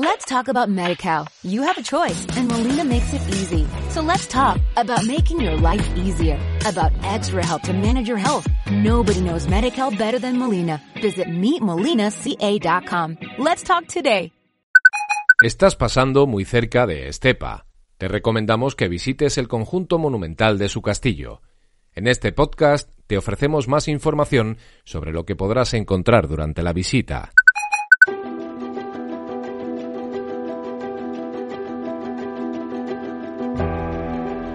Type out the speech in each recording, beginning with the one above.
Let's talk about MediCal. You have a choice and Molina makes it easy. So let's talk about making your life easier, about extra help to manage your health. Nobody knows MediCal better than Molina. Visit meetmolinaca.com. Let's talk today. Estás pasando muy cerca de Estepa. Te recomendamos que visites el conjunto monumental de su castillo. En este podcast te ofrecemos más información sobre lo que podrás encontrar durante la visita.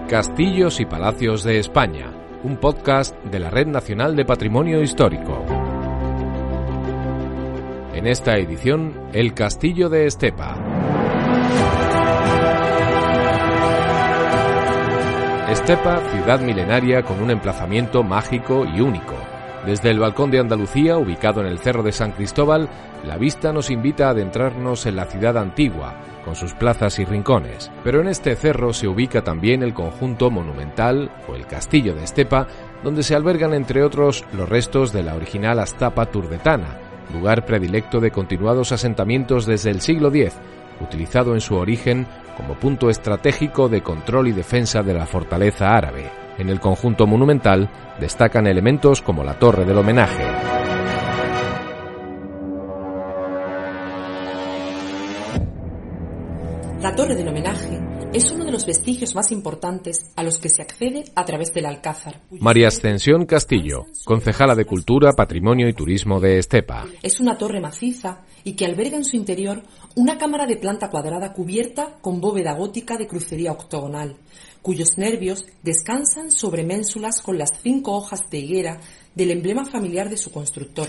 Castillos y Palacios de España, un podcast de la Red Nacional de Patrimonio Histórico. En esta edición, el Castillo de Estepa. Estepa, ciudad milenaria con un emplazamiento mágico y único. Desde el balcón de Andalucía, ubicado en el Cerro de San Cristóbal, la vista nos invita a adentrarnos en la ciudad antigua, con sus plazas y rincones. Pero en este cerro se ubica también el conjunto monumental o el castillo de Estepa, donde se albergan entre otros los restos de la original Astapa turdetana, lugar predilecto de continuados asentamientos desde el siglo X, utilizado en su origen como punto estratégico de control y defensa de la fortaleza árabe. En el conjunto monumental destacan elementos como la torre del homenaje. La torre del homenaje es uno de los vestigios más importantes a los que se accede a través del Alcázar. María Ascensión Castillo, concejala de Cultura, Patrimonio y Turismo de Estepa. Es una torre maciza y que alberga en su interior una cámara de planta cuadrada cubierta con bóveda gótica de crucería octogonal, cuyos nervios descansan sobre ménsulas con las cinco hojas de higuera del emblema familiar de su constructor.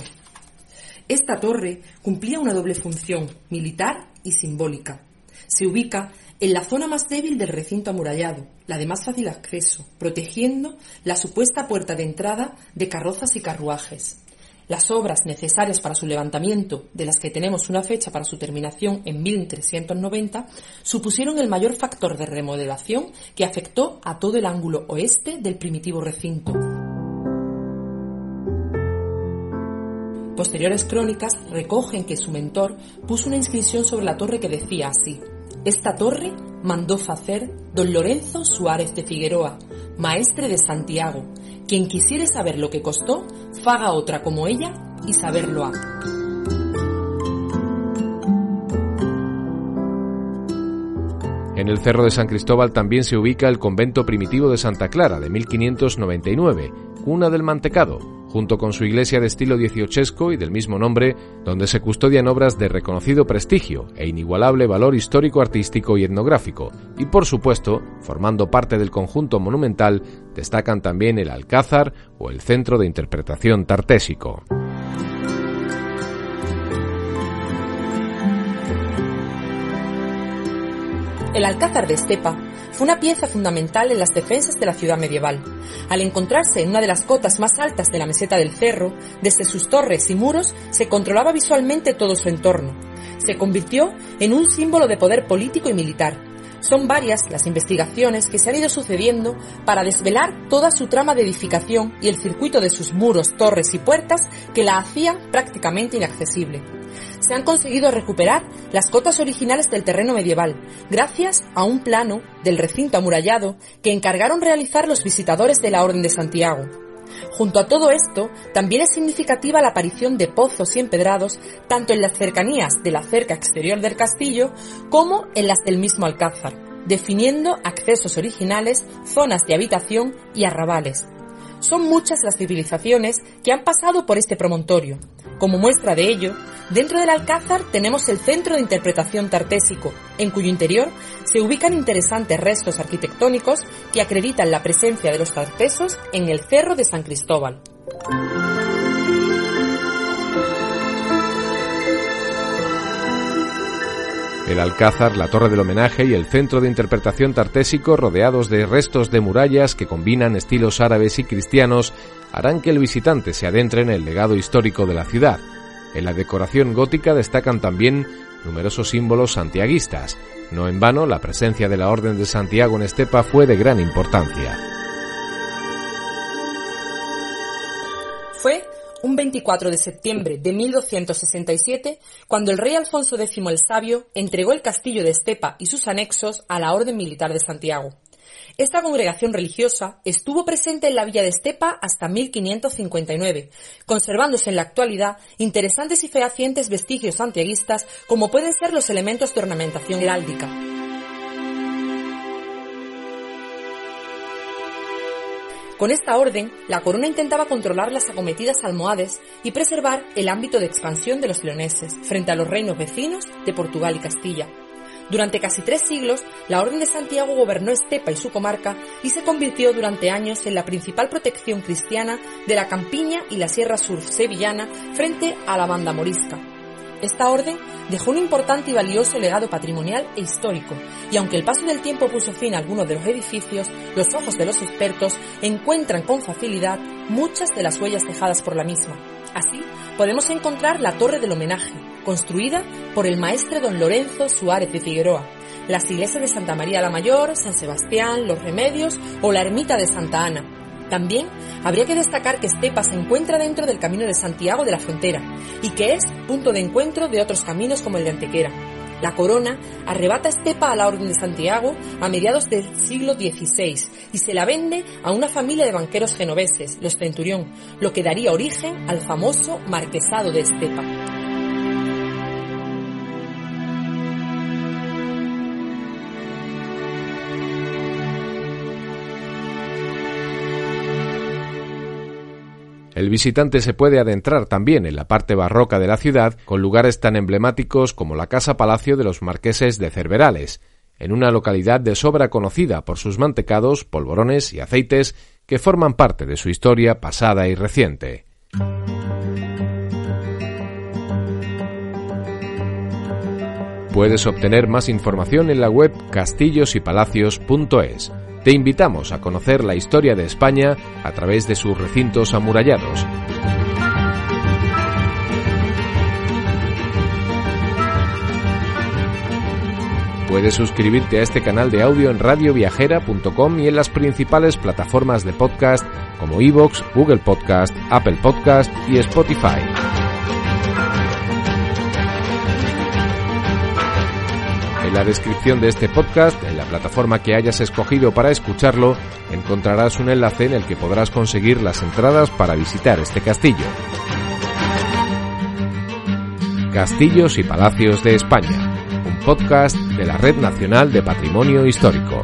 Esta torre cumplía una doble función, militar y simbólica. Se ubica en la zona más débil del recinto amurallado, la de más fácil acceso, protegiendo la supuesta puerta de entrada de carrozas y carruajes. Las obras necesarias para su levantamiento, de las que tenemos una fecha para su terminación en 1390, supusieron el mayor factor de remodelación que afectó a todo el ángulo oeste del primitivo recinto. Posteriores crónicas recogen que su mentor puso una inscripción sobre la torre que decía así: Esta torre mandó hacer don Lorenzo Suárez de Figueroa, maestre de Santiago. Quien quisiere saber lo que costó, faga otra como ella y saberlo ha. En el Cerro de San Cristóbal también se ubica el convento primitivo de Santa Clara de 1599, cuna del mantecado, junto con su iglesia de estilo dieciochesco y del mismo nombre, donde se custodian obras de reconocido prestigio e inigualable valor histórico, artístico y etnográfico. Y por supuesto, formando parte del conjunto monumental, destacan también el Alcázar o el Centro de Interpretación Tartésico. El Alcázar de Estepa fue una pieza fundamental en las defensas de la ciudad medieval. Al encontrarse en una de las cotas más altas de la meseta del cerro, desde sus torres y muros se controlaba visualmente todo su entorno. Se convirtió en un símbolo de poder político y militar. Son varias las investigaciones que se han ido sucediendo para desvelar toda su trama de edificación y el circuito de sus muros, torres y puertas que la hacían prácticamente inaccesible se han conseguido recuperar las cotas originales del terreno medieval, gracias a un plano del recinto amurallado que encargaron realizar los visitadores de la Orden de Santiago. Junto a todo esto, también es significativa la aparición de pozos y empedrados tanto en las cercanías de la cerca exterior del castillo como en las del mismo alcázar, definiendo accesos originales, zonas de habitación y arrabales. Son muchas las civilizaciones que han pasado por este promontorio. Como muestra de ello, dentro del Alcázar tenemos el Centro de Interpretación Tartésico, en cuyo interior se ubican interesantes restos arquitectónicos que acreditan la presencia de los tartesos en el Cerro de San Cristóbal. El Alcázar, la Torre del Homenaje y el Centro de Interpretación Tartésico, rodeados de restos de murallas que combinan estilos árabes y cristianos, harán que el visitante se adentre en el legado histórico de la ciudad. En la decoración gótica destacan también numerosos símbolos santiaguistas. No en vano, la presencia de la Orden de Santiago en Estepa fue de gran importancia. Fue un un 24 de septiembre de 1267 cuando el rey Alfonso X el Sabio entregó el castillo de Estepa y sus anexos a la Orden Militar de Santiago. Esta congregación religiosa estuvo presente en la villa de Estepa hasta 1559, conservándose en la actualidad interesantes y fehacientes vestigios santiaguistas como pueden ser los elementos de ornamentación heráldica. Con esta orden, la corona intentaba controlar las acometidas almohades y preservar el ámbito de expansión de los leoneses frente a los reinos vecinos de Portugal y Castilla. Durante casi tres siglos, la Orden de Santiago gobernó Estepa y su comarca y se convirtió durante años en la principal protección cristiana de la campiña y la Sierra Sur sevillana frente a la banda morisca. Esta orden dejó un importante y valioso legado patrimonial e histórico, y aunque el paso del tiempo puso fin a algunos de los edificios, los ojos de los expertos encuentran con facilidad muchas de las huellas dejadas por la misma. Así, podemos encontrar la Torre del Homenaje, construida por el maestre don Lorenzo Suárez de Figueroa, las iglesias de Santa María la Mayor, San Sebastián, Los Remedios o la ermita de Santa Ana. También habría que destacar que Estepa se encuentra dentro del Camino de Santiago de la Frontera y que es punto de encuentro de otros caminos como el de Antequera. La corona arrebata Estepa a la Orden de Santiago a mediados del siglo XVI y se la vende a una familia de banqueros genoveses, los Centurión, lo que daría origen al famoso Marquesado de Estepa. El visitante se puede adentrar también en la parte barroca de la ciudad con lugares tan emblemáticos como la Casa Palacio de los Marqueses de Cerverales, en una localidad de sobra conocida por sus mantecados, polvorones y aceites que forman parte de su historia pasada y reciente. Puedes obtener más información en la web castillosypalacios.es te invitamos a conocer la historia de España a través de sus recintos amurallados. Puedes suscribirte a este canal de audio en radioviajera.com y en las principales plataformas de podcast como Evox, Google Podcast, Apple Podcast y Spotify. La descripción de este podcast, en la plataforma que hayas escogido para escucharlo, encontrarás un enlace en el que podrás conseguir las entradas para visitar este castillo. Castillos y Palacios de España, un podcast de la Red Nacional de Patrimonio Histórico.